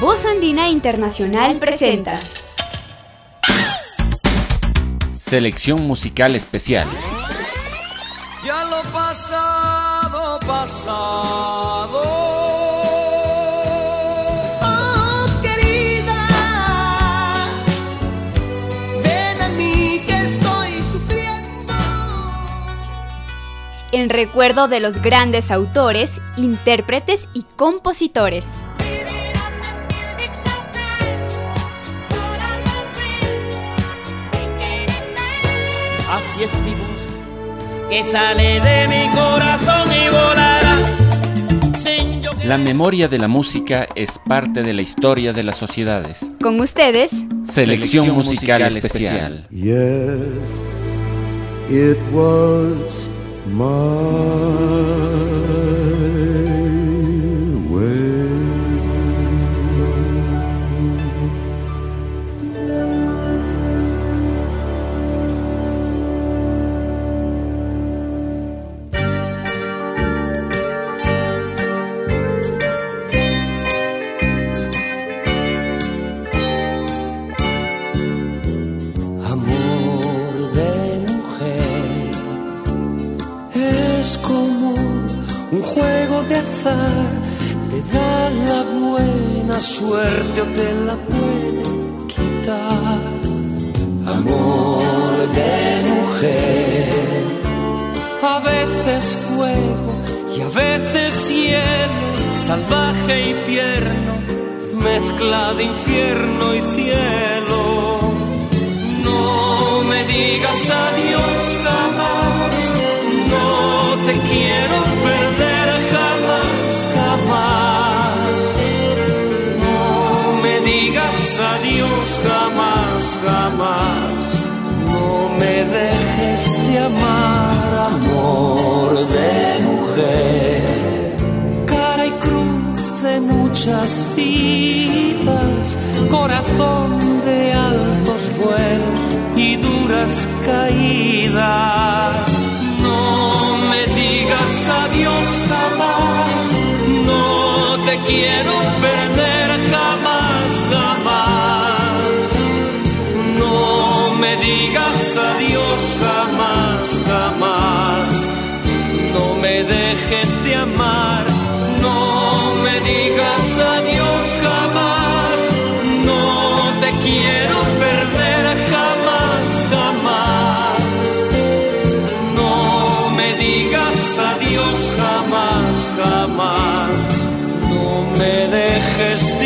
Voz Andina Internacional presenta. Selección musical especial. Ya lo pasado, pasado. Oh, querida, ven a mí que estoy sufriendo. En recuerdo de los grandes autores, intérpretes y compositores. Así es mi voz, que sale de mi corazón y volará. sin yo La memoria de la música es parte de la historia de las sociedades. Con ustedes, Selección, musical, especial. Yes, it was my juego de azar, te da la buena suerte o te la puede quitar. Amor de mujer, a veces fuego y a veces cielo, salvaje y tierno, mezcla de infierno y cielo. No me digas adiós vidas, corazón de altos vuelos y duras caídas. No me digas adiós jamás, no te quiero perder jamás, jamás. No me digas adiós jamás, jamás. No me dejes de amar, dejes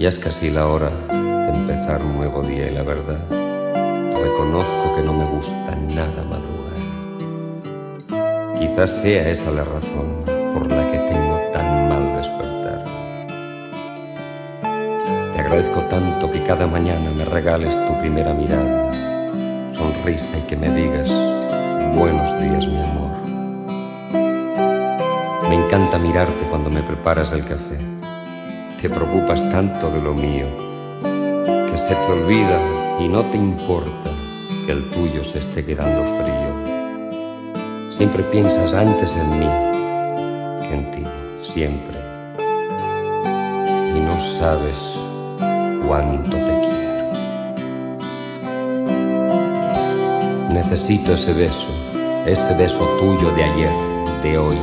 Ya es casi la hora de empezar un nuevo día y la verdad, reconozco que no me gusta nada madrugar. Quizás sea esa la razón por la que tengo tan mal despertar. Te agradezco tanto que cada mañana me regales tu primera mirada, sonrisa y que me digas buenos días mi amor. Me encanta mirarte cuando me preparas el café. Te preocupas tanto de lo mío que se te olvida y no te importa que el tuyo se esté quedando frío. Siempre piensas antes en mí que en ti, siempre. Y no sabes cuánto te quiero. Necesito ese beso, ese beso tuyo de ayer, de hoy,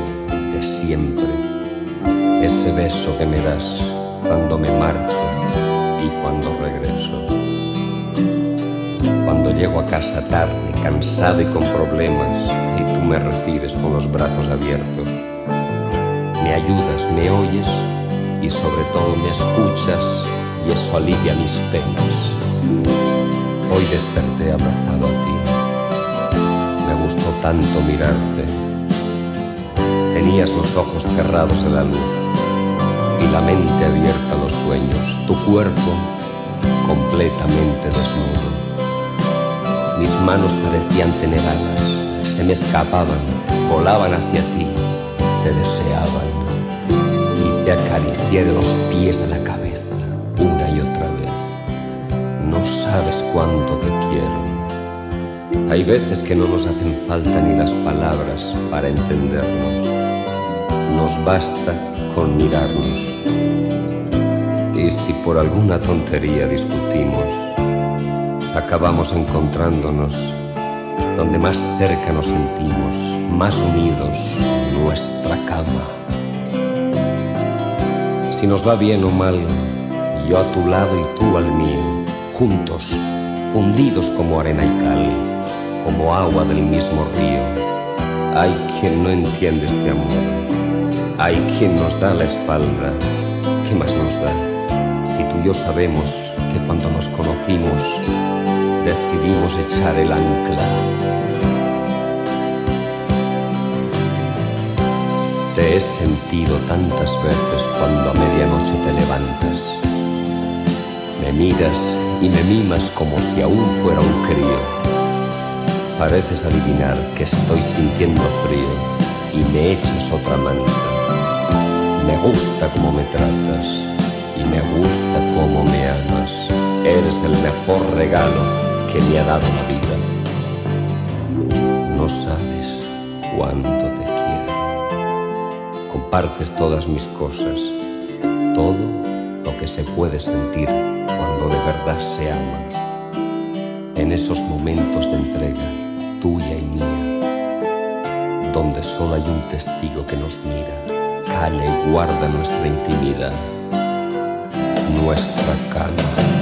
de siempre. Ese beso que me das cuando me marcho y cuando regreso. Cuando llego a casa tarde, cansado y con problemas, y tú me recibes con los brazos abiertos. Me ayudas, me oyes y sobre todo me escuchas y eso alivia mis penas. Hoy desperté abrazado a ti. Me gustó tanto mirarte. Tenías los ojos cerrados en la luz y la mente abierta a los sueños, tu cuerpo completamente desnudo. Mis manos parecían tener alas, se me escapaban, volaban hacia ti, te deseaban y te acaricié de los pies a la cabeza una y otra vez. No sabes cuánto te quiero. Hay veces que no nos hacen falta ni las palabras para entendernos. Nos basta mirarnos. Y si por alguna tontería discutimos, acabamos encontrándonos donde más cerca nos sentimos, más unidos, nuestra cama. Si nos va bien o mal, yo a tu lado y tú al mío, juntos, fundidos como arena y cal, como agua del mismo río. Hay quien no entiende este amor, hay quien nos da la espalda. ¿Qué más nos da? Si tú y yo sabemos que cuando nos conocimos decidimos echar el ancla. Te he sentido tantas veces cuando a medianoche te levantas. Me miras y me mimas como si aún fuera un crío. Pareces adivinar que estoy sintiendo frío y me echas otra manta. Me gusta cómo me tratas y me gusta cómo me amas. Eres el mejor regalo que me ha dado la vida. No sabes cuánto te quiero. Compartes todas mis cosas, todo lo que se puede sentir cuando de verdad se ama. En esos momentos de entrega, tuya y mía, donde solo hay un testigo que nos mira, calla guarda nuestra intimidad, nuestra cama.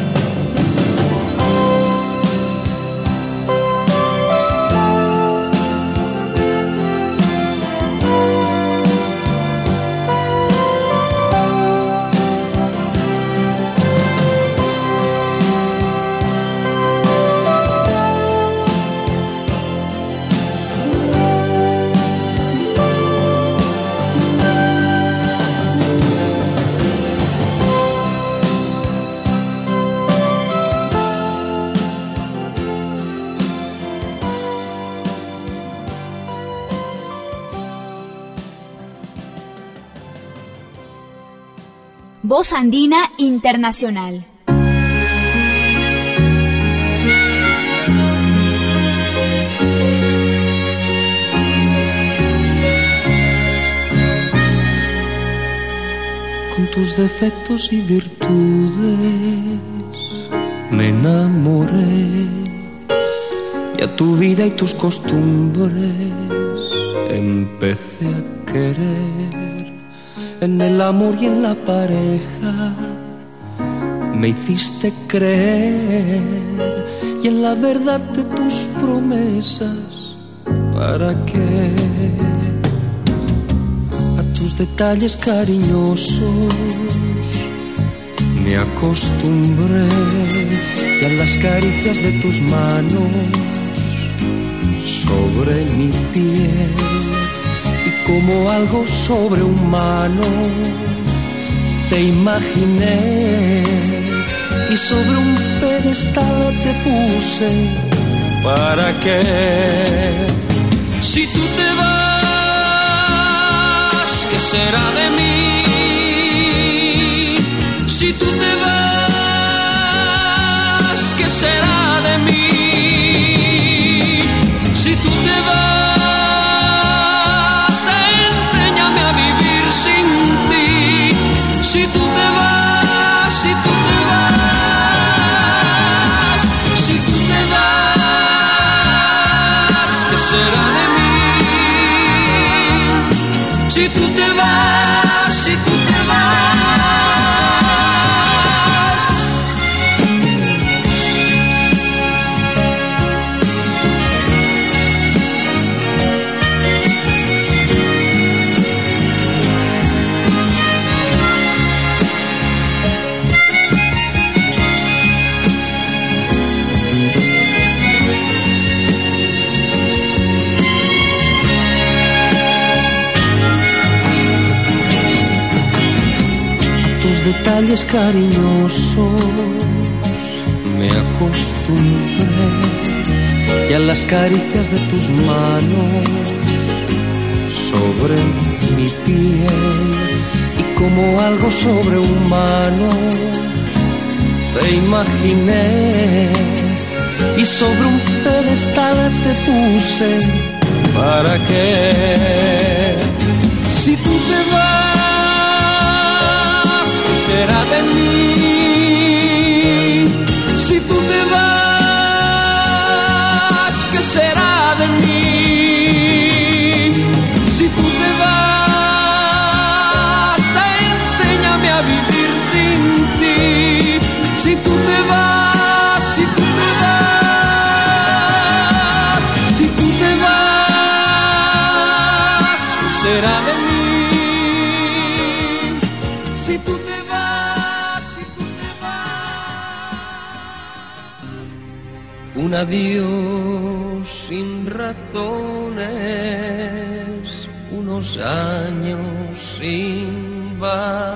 Voz Andina Internacional. Con tus defectos y virtudes me enamoré y a tu vida y tus costumbres empecé a querer en el amor y en la pareja. Me hiciste creer y en la verdad de tus promesas para qué a tus detalles cariñosos me acostumbré y a las caricias de tus manos sobre mi piel como algo sobrehumano. Te imaginé y sobre un pedestal te puse para que si tú te vas qué será de mí si tú detalles cariñosos. Me acostumbré y a las caricias de tus manos sobre mi piel y como algo sobrehumano te imaginé y sobre un pedestal te puse para que adiós sin razones unos años sin valor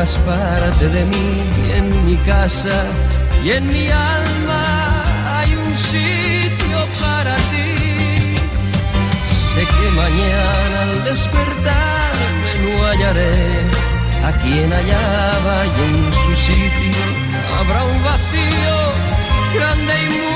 formas parte de mí y en mi casa y en mi alma hay un sitio para ti. Sé que mañana al despertarme no hallaré a quien hallaba y en su sitio habrá un vacío grande y mudo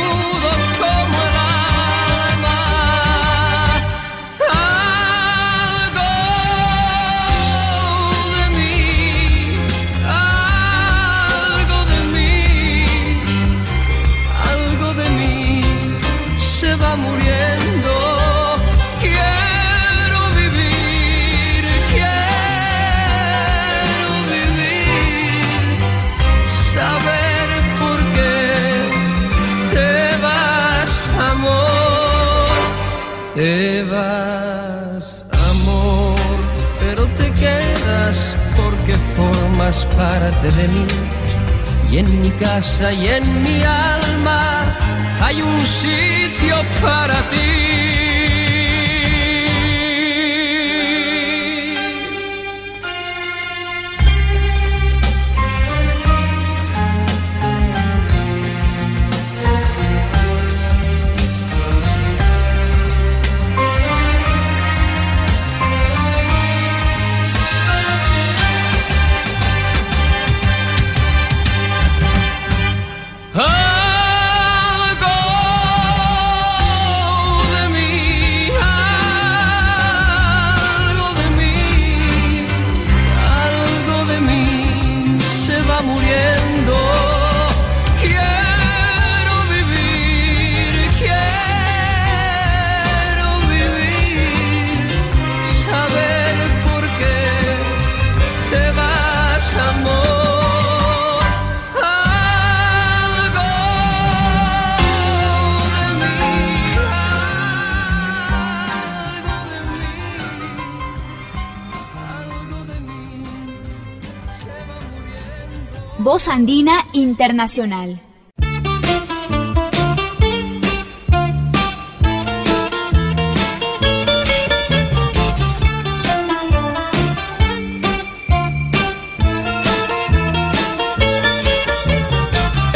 formas parte de mí. Y en mi casa y en mi alma hay un sitio para ti. Andina Internacional.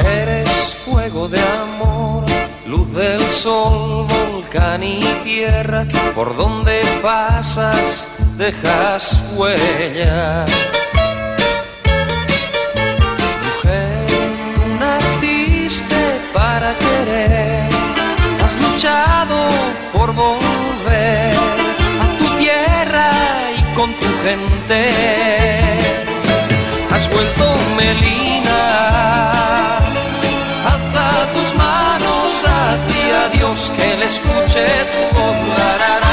Eres fuego de amor, luz del sol, volcán y tierra, por donde pasas dejas huella Has vuelto Melina, alza tus manos a ti, a Dios que le escuche tu voz.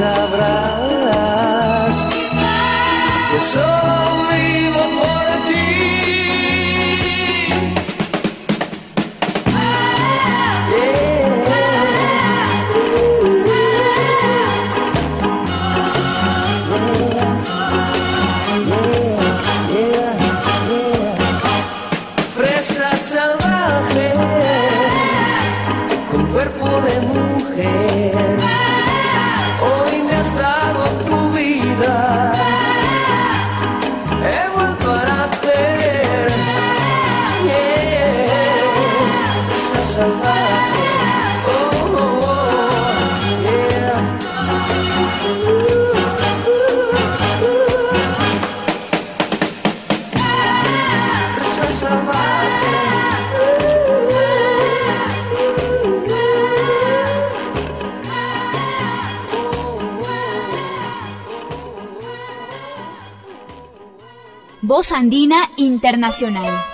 of Voz Andina Internacional.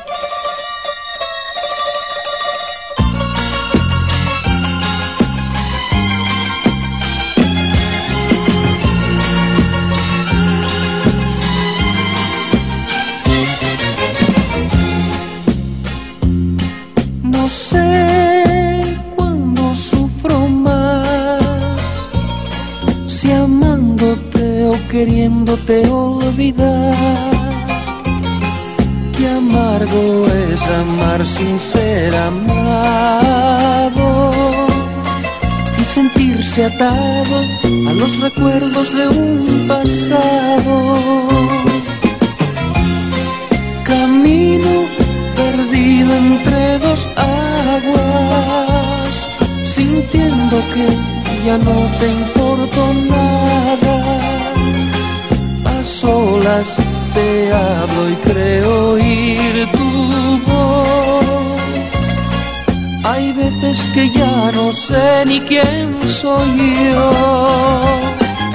Recuerdos de un no sé ni quién soy yo.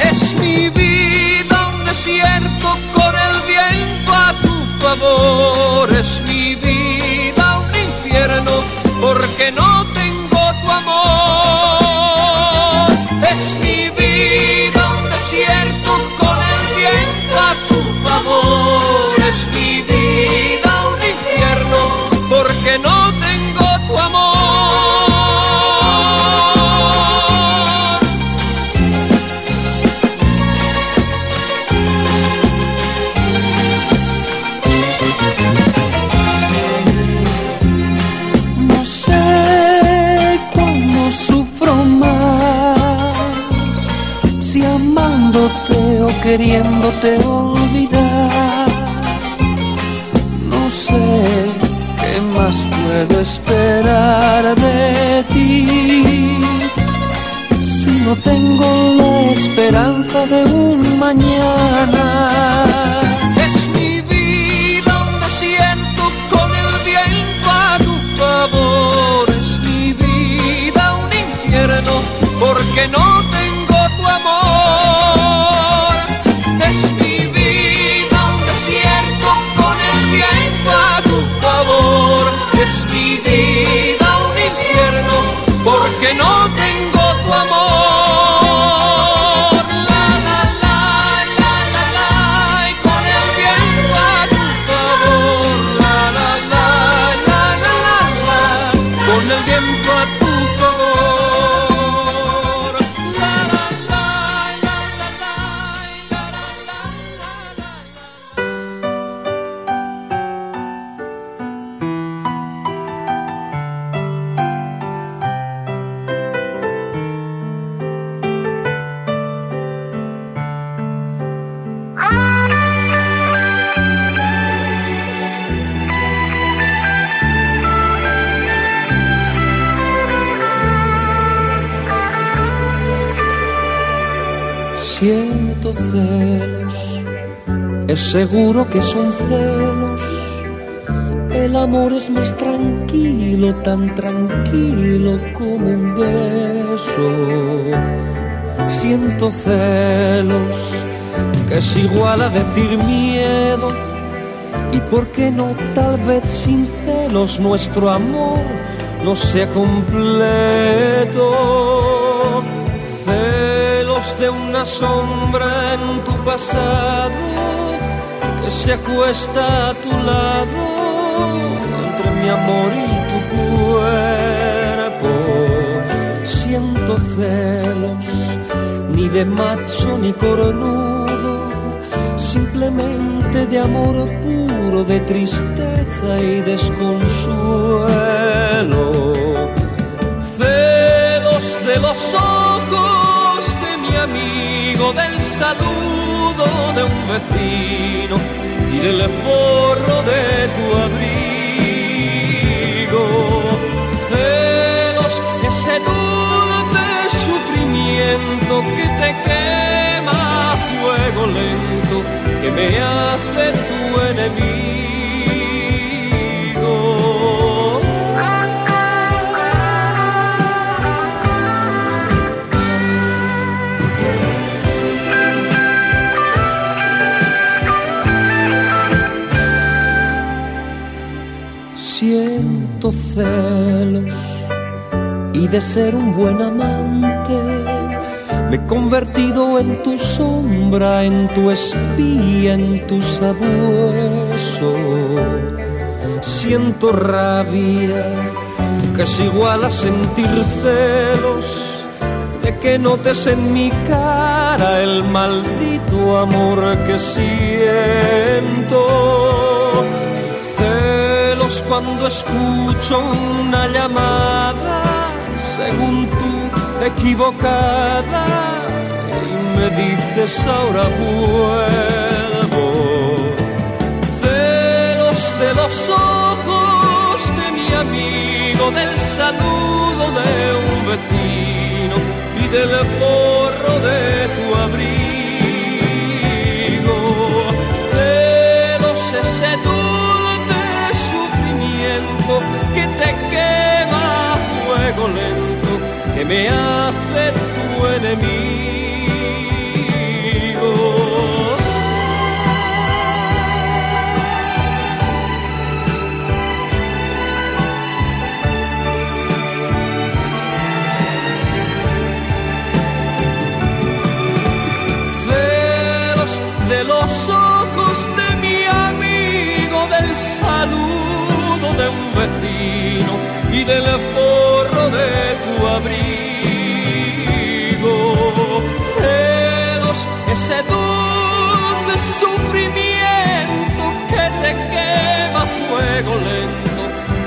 Es mi vida un desierto con el viento a tu favor. Es mi queriéndote olvidar. No sé qué más puedo esperar de ti, si no tengo la esperanza de un mañana. Es mi vida un desierto con el viento a tu favor. Es mi vida un infierno porque no tengo Siento celos, es seguro que son celos. El amor es más tranquilo, tan tranquilo como un beso. Siento celos, que es igual a decir miedo. Y por qué no, tal vez sin celos, nuestro amor no sea completo de una sombra en tu pasado que se acuesta a tu lado entre mi amor y tu cuerpo. Siento celos, ni de macho ni cornudo, simplemente de amor puro, de tristeza y desconsuelo celos de los ojos amigo, del saludo de un vecino y del forro de tu abrigo. Celos, ese dulce sufrimiento que te quema a fuego lento, que me hace tu enemigo. Y de ser un buen amante me he convertido en tu sombra, en tu espía, en tu sabueso. Siento rabia que es igual a sentir celos de que notes en mi cara el maldito amor que siento. Cuando escucho una llamada según tú equivocada y me dices ahora vuelvo. Celos de los ojos de mi amigo, del saludo de un vecino y del forro de tu abrigo. Fuego que me hace tu enemigo. De los ojos de mi amigo, del saludo de un vecino y del forro Dulce sufrimiento que te quema fuego lento,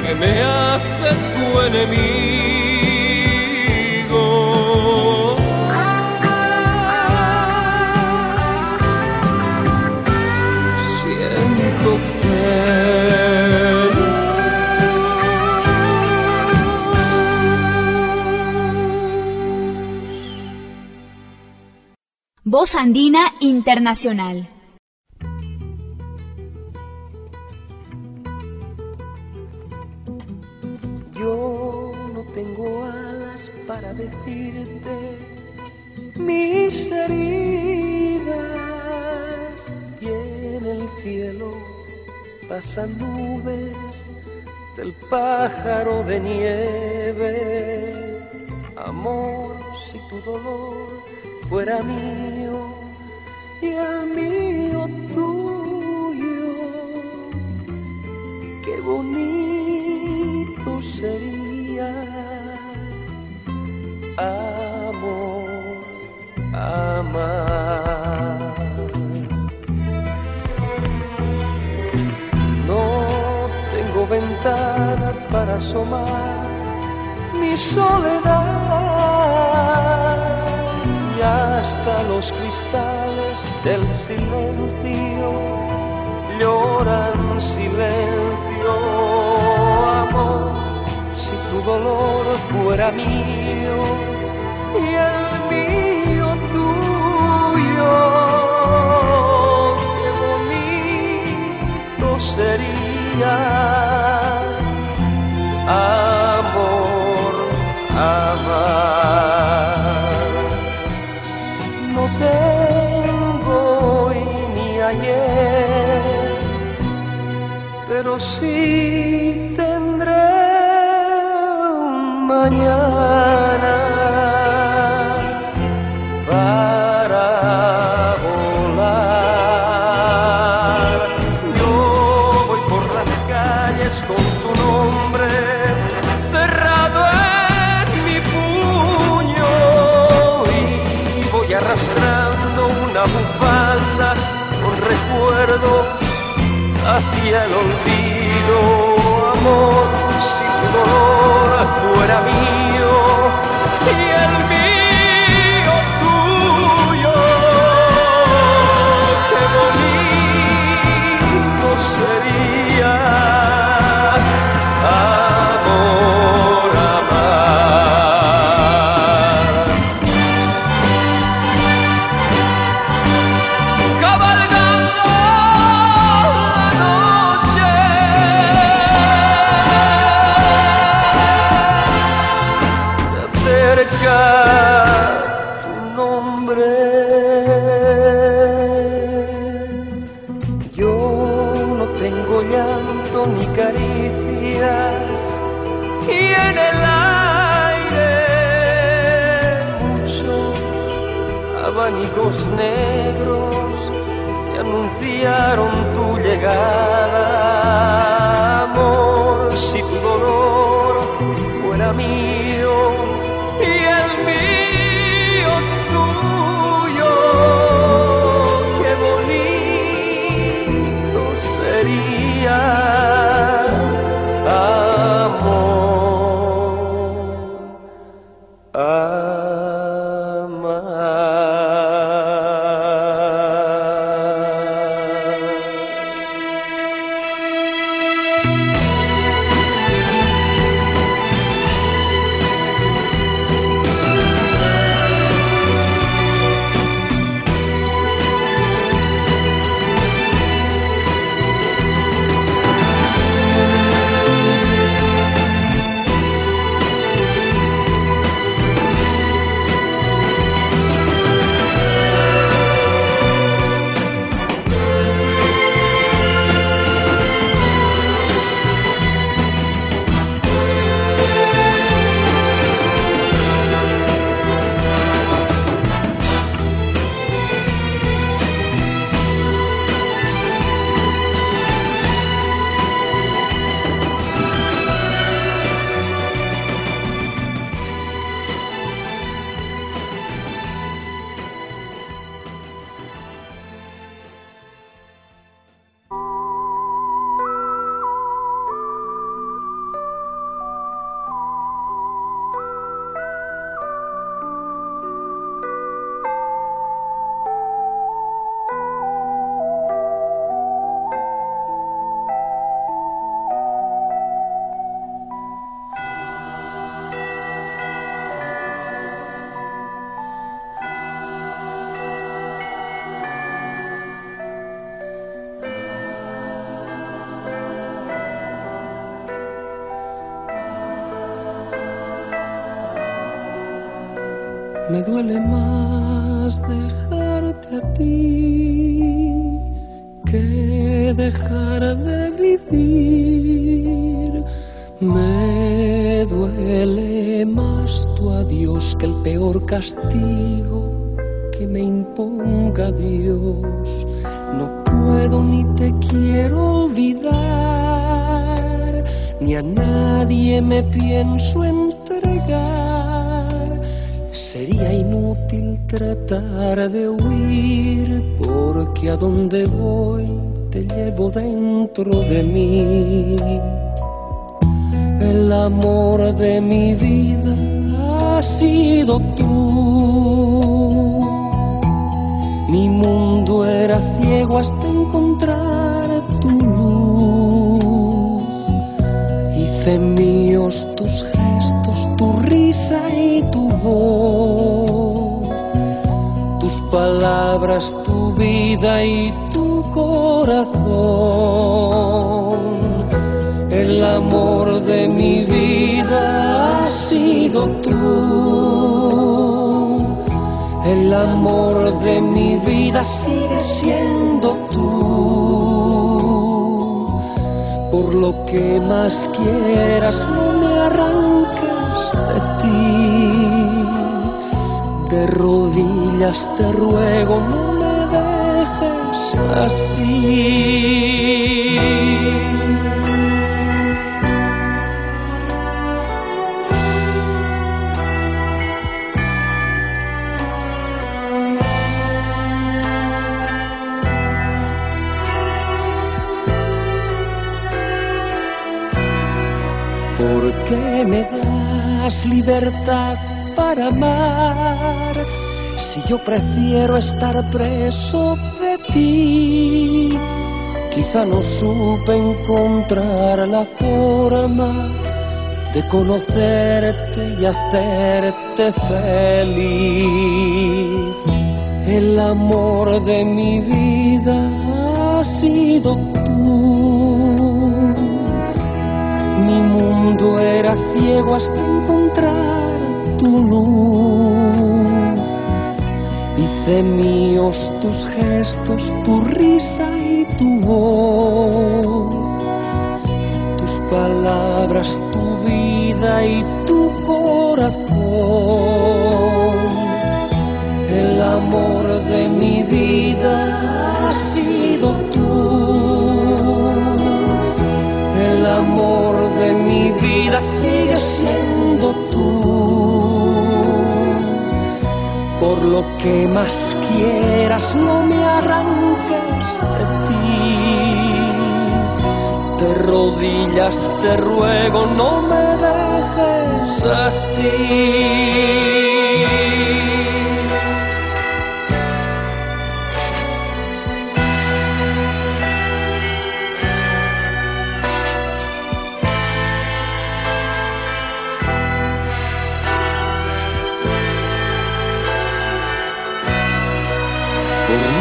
que me hace tu enemigo. Voz Andina Internacional. Yo no tengo alas para decirte mis heridas y en el cielo pasan nubes del pájaro de nieve. Amor, si tu dolor fuera mío y el mío tuyo, qué bonito sería. Amor, amar. No tengo ventana para asomar mi soledad y hasta los cristales del silencio lloran silencio, amor, si tu dolor fuera mío y el mío tuyo, qué bonito sería, amor, amar. Pero sí tendré un mañana para volar. Yo voy por las calles con tu nombre cerrado en mi puño y voy arrastrando una bufanda con recuerdo hacia el olvido, castigo que me imponga Dios. No puedo ni te quiero olvidar, ni a nadie me pienso entregar. Sería inútil tratar de huir, porque a donde voy te llevo dentro de mí. El amor de mi vida ha sido tú. Mi mundo era ciego hasta encontrar tu luz. Hice míos tus gestos, tu risa y tu voz. Tus palabras, tu vida y tu corazón. El amor de mi vida ha sido tú. El amor de mi vida sigue siendo tú. Por lo que más quieras, no me arranques de ti. De rodillas te ruego, no me dejes así. ¿Por qué me das libertad para amar si yo prefiero estar preso de ti? Quizá no supe encontrar la forma de conocerte y hacerte feliz. El amor de mi vida ha sido tú. Mi mundo era ciego hasta encontrar tu luz. Hice míos tus gestos, tu risa y tu voz. Tus palabras, tu vida y tu corazón. El amor de mi vida ha sido tú. El amor de mi vida sigue siendo tú. Por lo que más quieras, no me arranques de ti. Te rodillas, te ruego, no me dejes así.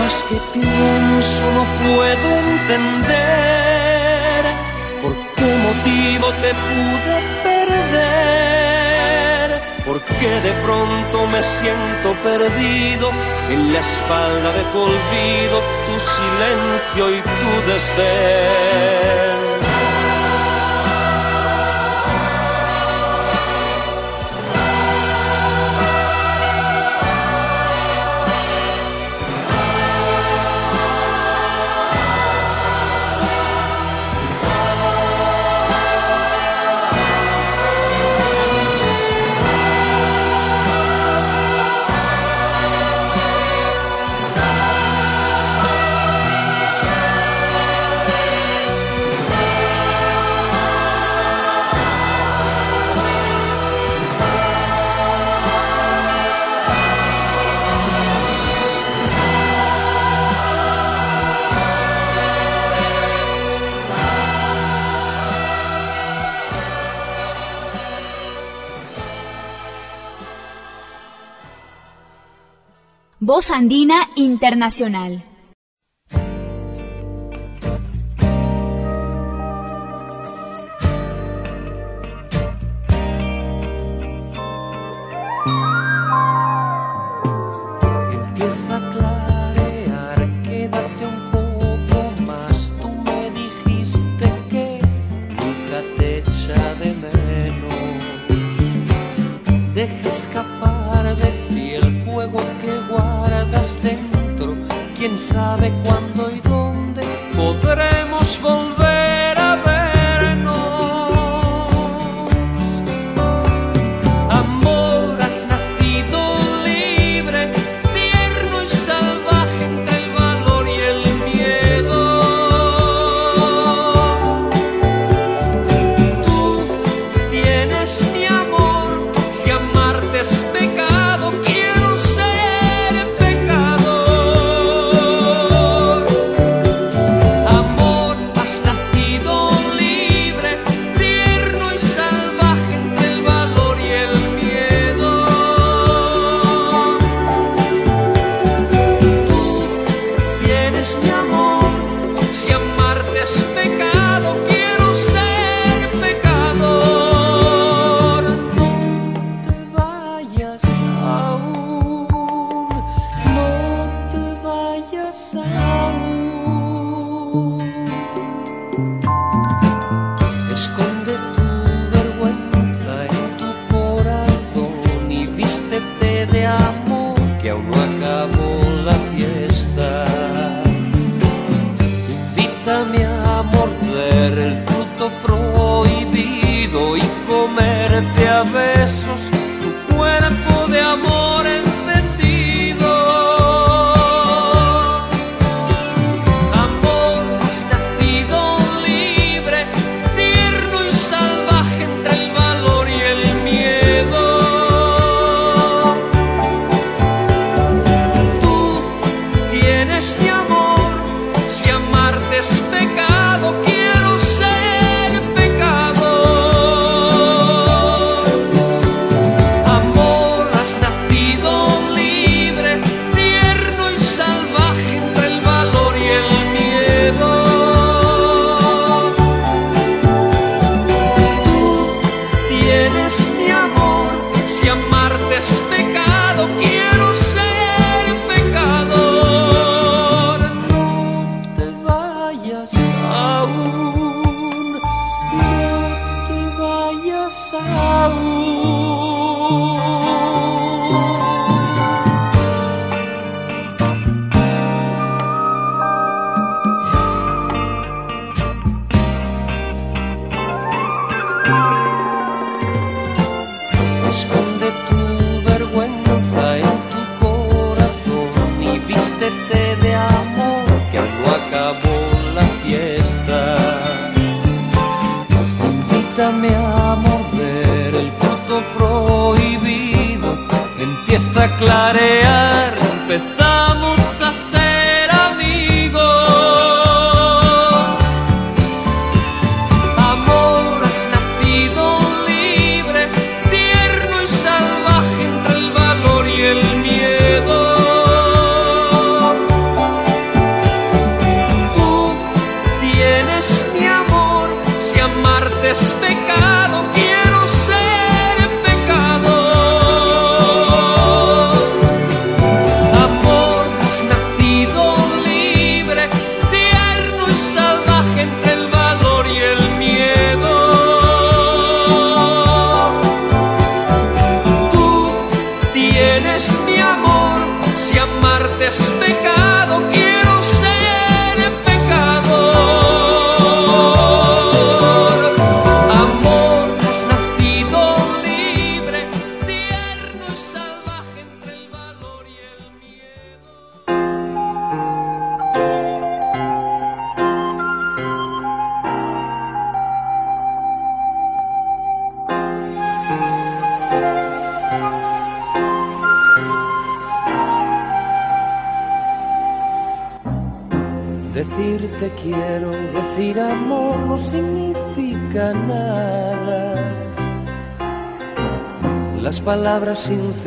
cosas que pienso no puedo entender. ¿Por qué motivo te pude perder? ¿Por qué de pronto me siento perdido? En la espalda de tu olvido, tu silencio y tu desdén. Voz Andina Internacional.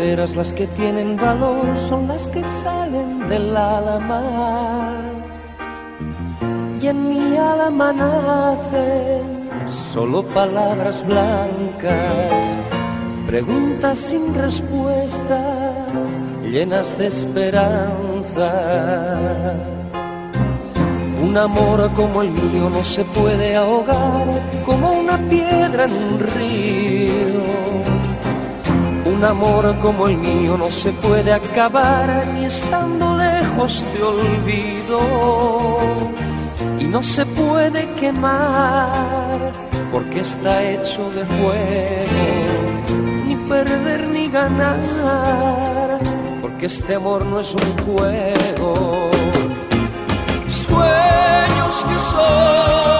Las que tienen valor, son las que salen del alma. Y en mi alma nacen solo palabras blancas, preguntas sin respuesta, llenas de esperanza. Un amor como el mío no se puede ahogar como una piedra en un río. Un amor como el mío no se puede acabar ni estando lejos te olvido. Y no se puede quemar porque está hecho de fuego. Ni perder ni ganar porque este amor no es un juego sueños que son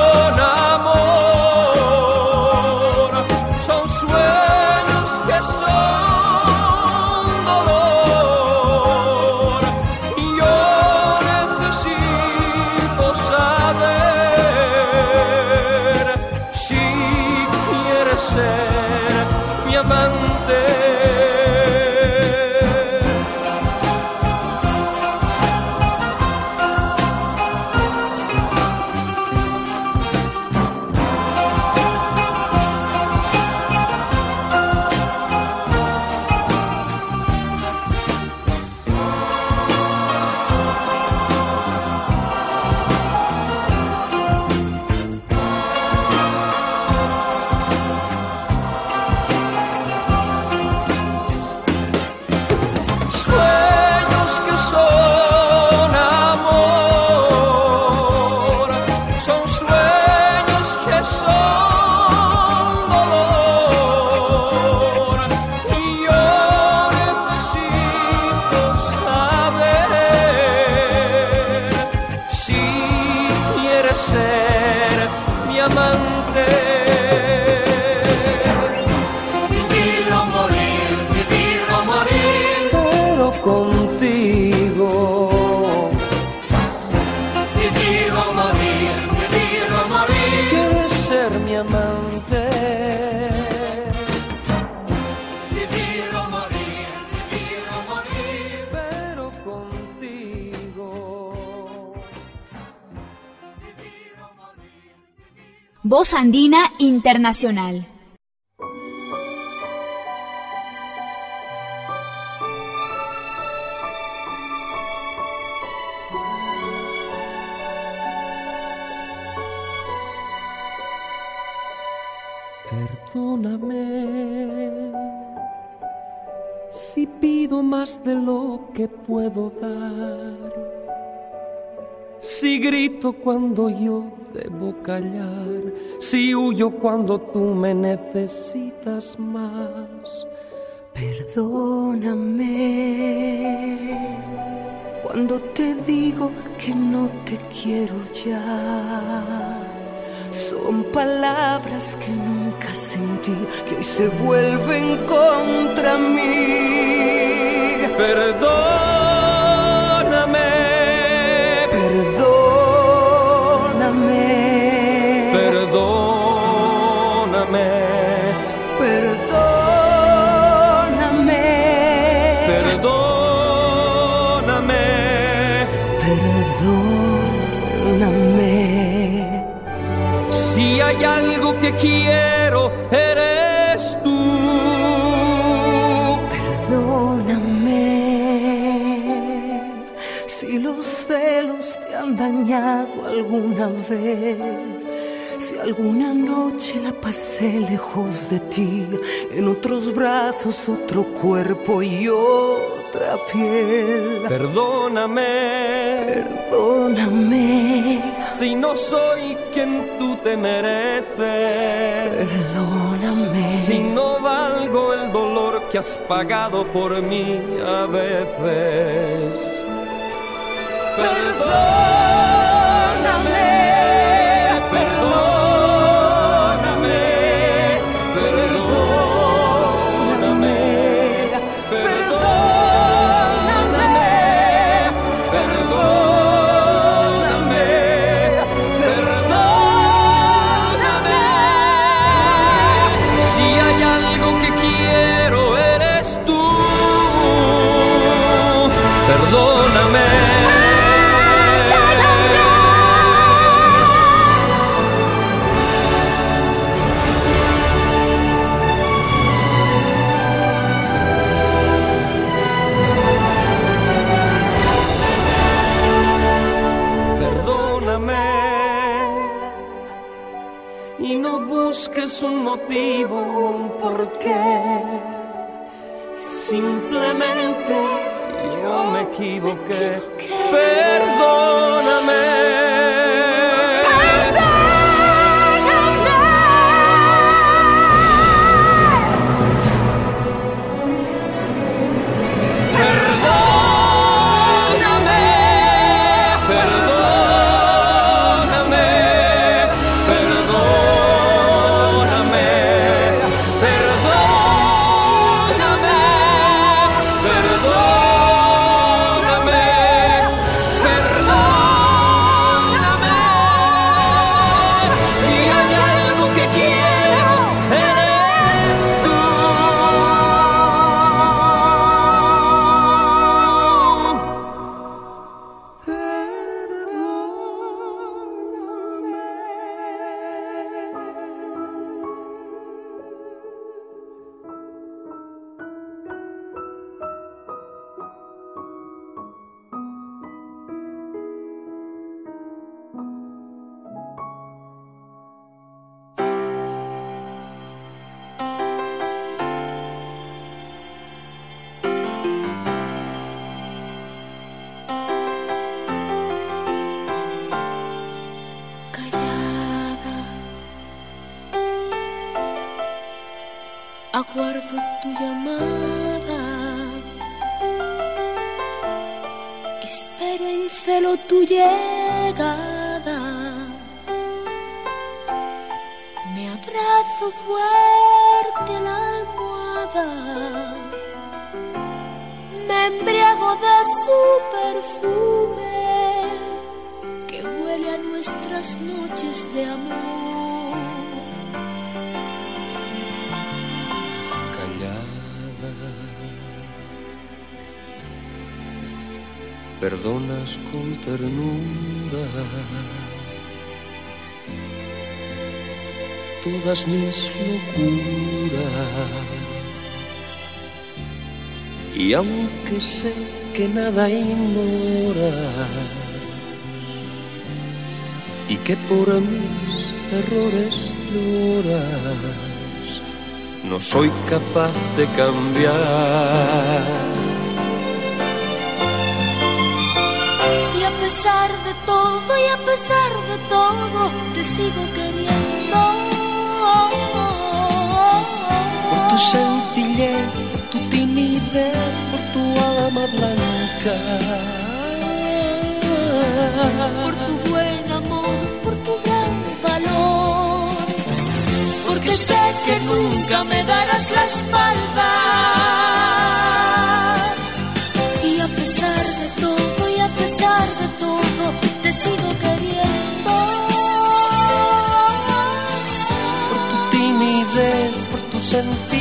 Voz Andina Internacional. Perdóname si pido más de lo que puedo dar. Si grito cuando yo debo callar, si huyo cuando tú me necesitas más. Perdóname cuando te digo que no te quiero ya. Son palabras que nunca sentí, que hoy se vuelven contra mí. Perdóname, quiero, eres tú. Perdóname si los celos te han dañado alguna vez. Si alguna noche la pasé lejos de ti, en otros brazos, otro cuerpo y otra piel. Perdóname Perdóname, si no soy quien tú te mereces. perdóname. Si no valgo el dolor que has pagado por mí a veces. Perdóname, perdóname, tu llamada. Espero en celo tu llegada. Me abrazo fuerte a la almohada. Me embriago de su perfume que huele a nuestras noches de amor. Perdonas con ternura todas mis locuras. Y aunque sé que nada ignoras y que por mis errores lloras, no soy capaz de cambiar. Pesar de todo, y a pesar de todo, te sigo queriendo. Por tu sencillez, por tu timidez, por tu alma blanca. Por tu buen amor, por tu gran valor. Porque sé que nunca me darás la espalda. Y a pesar de todo, pesar de todo, te sigo queriendo. Por tu timidez, por tu sencillez,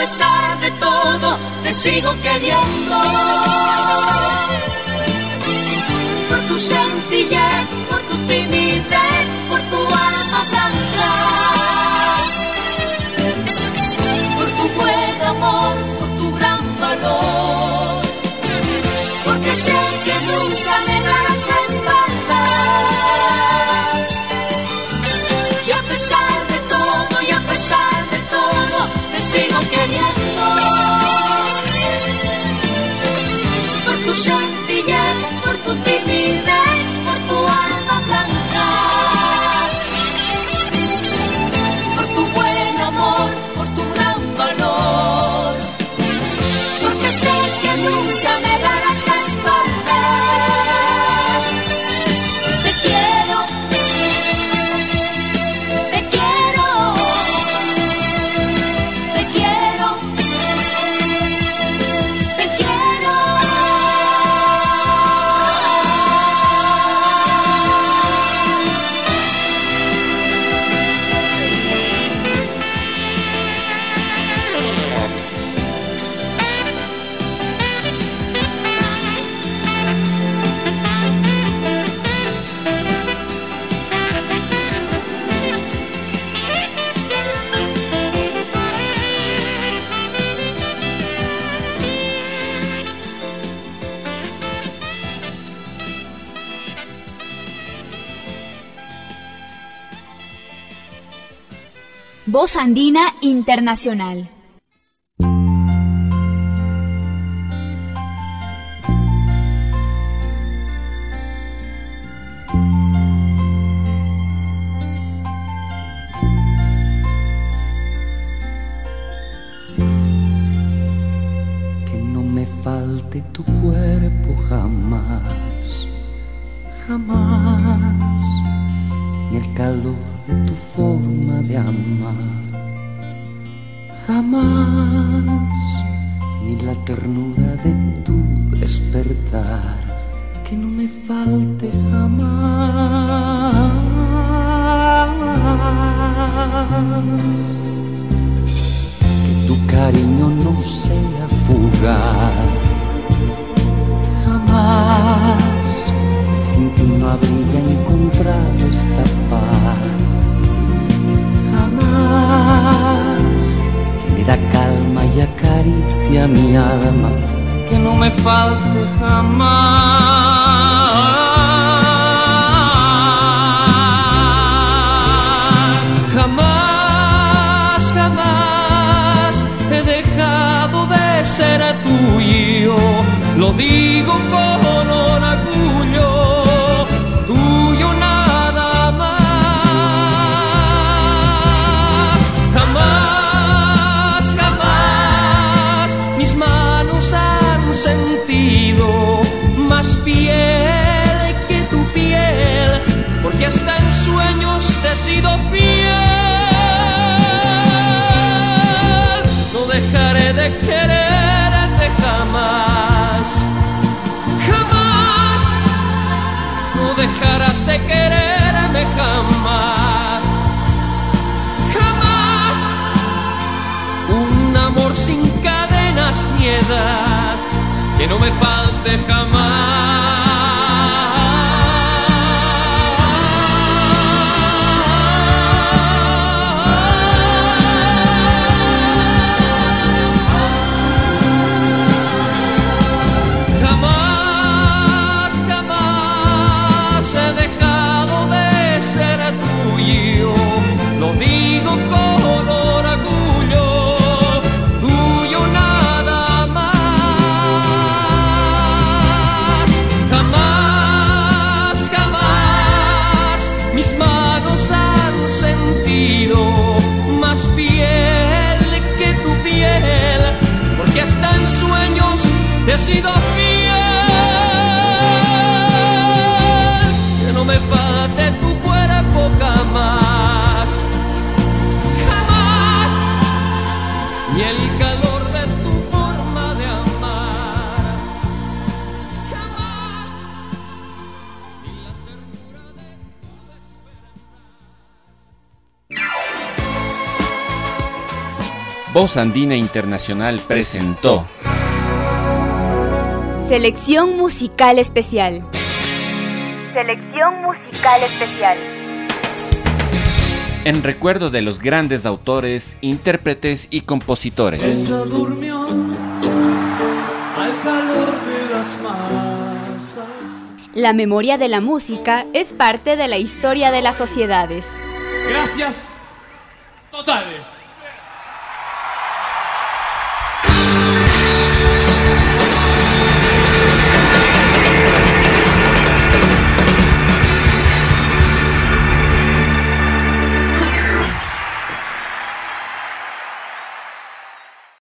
pesar de todo, te sigo queriendo. Andina Internacional. Que no me falte tu cuerpo jamás, jamás, ni el calor de tu forma de amar jamás, ni la ternura de tu despertar, que no me falte jamás. Que tu cariño no sea fugaz, jamás, sin ti no habría encontrado esta paz, jamás, da calma y acaricia mi alma, que no me falte jamás. Jamás, jamás he dejado de ser tuyo, lo digo con sentido más piel que tu piel, porque hasta en sueños te he sido fiel. No dejaré de quererte jamás, jamás. No dejarás de quererme jamás, jamás. Un amor sin cadenas ni edad, que no me falte jamás. Voz Andina Internacional presentó Selección musical especial. Selección musical especial. en recuerdo de los grandes autores, intérpretes y compositores. Ella durmió al calor de las masas. La memoria de la música es parte de la historia de las sociedades. Gracias totales.